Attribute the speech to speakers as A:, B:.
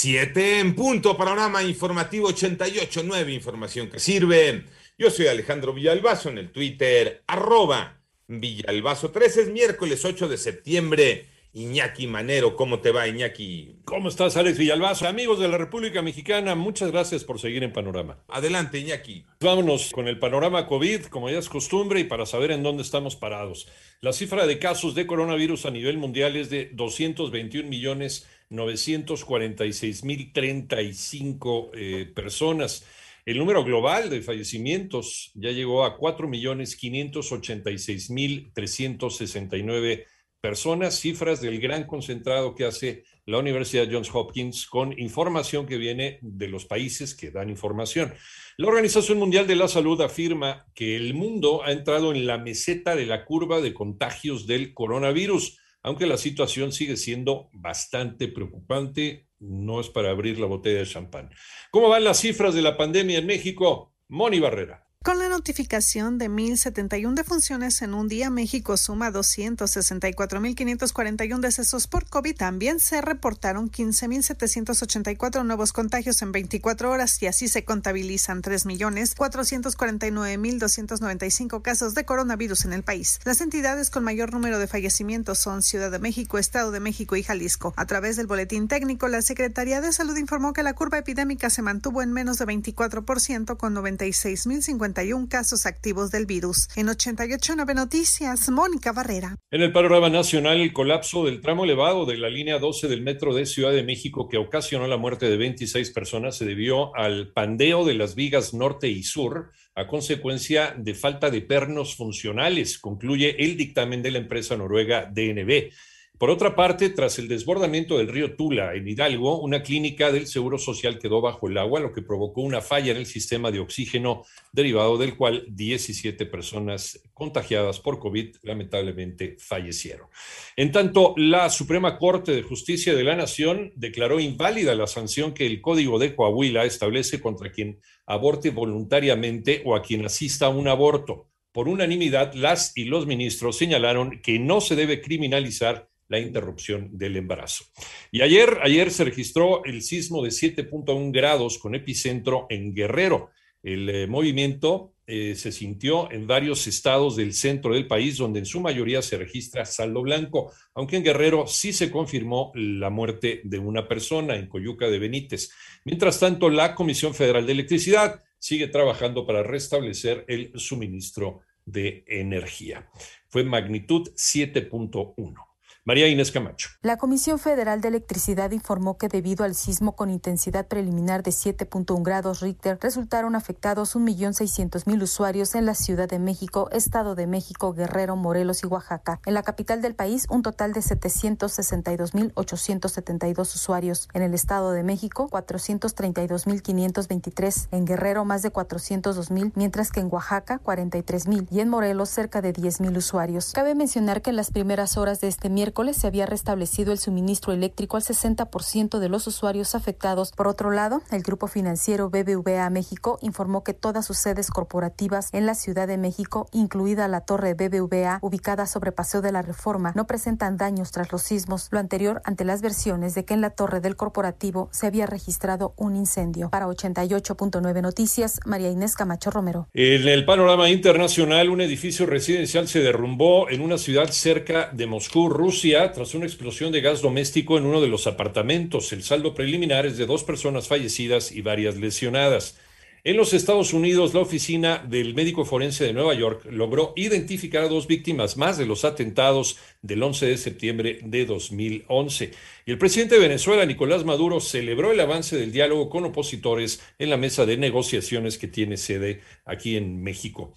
A: Siete en punto, panorama informativo 88, nueve información que sirve. Yo soy Alejandro Villalbazo en el Twitter, arroba Villalbazo 13, es miércoles 8 de septiembre. Iñaki Manero, ¿cómo te va Iñaki?
B: ¿Cómo estás Alex Villalbazo? Amigos de la República Mexicana, muchas gracias por seguir en Panorama.
A: Adelante Iñaki.
B: Vámonos con el panorama COVID, como ya es costumbre, y para saber en dónde estamos parados. La cifra de casos de coronavirus a nivel mundial es de 221 millones 946.035 eh, personas. El número global de fallecimientos ya llegó a 4.586.369 personas, cifras del gran concentrado que hace la Universidad Johns Hopkins con información que viene de los países que dan información. La Organización Mundial de la Salud afirma que el mundo ha entrado en la meseta de la curva de contagios del coronavirus aunque la situación sigue siendo bastante preocupante, no es para abrir la botella de champán. ¿Cómo van las cifras de la pandemia en México? Moni Barrera.
C: Con la notificación de 1.071 defunciones en un día, México suma 264.541 decesos por COVID. También se reportaron 15.784 nuevos contagios en 24 horas y así se contabilizan 3.449.295 casos de coronavirus en el país. Las entidades con mayor número de fallecimientos son Ciudad de México, Estado de México y Jalisco. A través del boletín técnico, la Secretaría de Salud informó que la curva epidémica se mantuvo en menos de 24% con 96.050 casos activos del virus. En 889 Noticias, Mónica Barrera.
B: En el panorama nacional, el colapso del tramo elevado de la línea 12 del metro de Ciudad de México que ocasionó la muerte de 26 personas se debió al pandeo de las vigas norte y sur a consecuencia de falta de pernos funcionales, concluye el dictamen de la empresa noruega DNB. Por otra parte, tras el desbordamiento del río Tula en Hidalgo, una clínica del Seguro Social quedó bajo el agua, lo que provocó una falla en el sistema de oxígeno, derivado del cual 17 personas contagiadas por COVID lamentablemente fallecieron. En tanto, la Suprema Corte de Justicia de la Nación declaró inválida la sanción que el Código de Coahuila establece contra quien aborte voluntariamente o a quien asista a un aborto. Por unanimidad, las y los ministros señalaron que no se debe criminalizar la interrupción del embarazo. Y ayer, ayer se registró el sismo de 7.1 grados con epicentro en Guerrero. El eh, movimiento eh, se sintió en varios estados del centro del país, donde en su mayoría se registra saldo blanco, aunque en Guerrero sí se confirmó la muerte de una persona en Coyuca de Benítez. Mientras tanto, la Comisión Federal de Electricidad sigue trabajando para restablecer el suministro de energía. Fue magnitud 7.1. María Inés Camacho.
D: La Comisión Federal de Electricidad informó que debido al sismo con intensidad preliminar de 7.1 grados Richter, resultaron afectados 1.600.000 usuarios en la Ciudad de México, Estado de México, Guerrero, Morelos y Oaxaca. En la capital del país, un total de 762.872 usuarios. En el Estado de México, 432.523. En Guerrero, más de 402.000, mientras que en Oaxaca, 43.000. Y en Morelos, cerca de 10.000 usuarios. Cabe mencionar que en las primeras horas de este miércoles, se había restablecido el suministro eléctrico al 60% de los usuarios afectados. Por otro lado, el grupo financiero BBVA México informó que todas sus sedes corporativas en la Ciudad de México, incluida la torre BBVA ubicada sobre Paseo de la Reforma, no presentan daños tras los sismos, lo anterior ante las versiones de que en la torre del corporativo se había registrado un incendio. Para 88.9 Noticias, María Inés Camacho Romero.
B: En el panorama internacional, un edificio residencial se derrumbó en una ciudad cerca de Moscú, Tras una explosión de gas doméstico en uno de los apartamentos. El saldo preliminar es de dos personas fallecidas y varias lesionadas. En los Estados Unidos, la oficina del médico forense de Nueva York logró identificar a dos víctimas más de los atentados del 11 de septiembre de 2011. Y el presidente de Venezuela, Nicolás Maduro, celebró el avance del diálogo con opositores en la mesa de negociaciones que tiene sede aquí en México.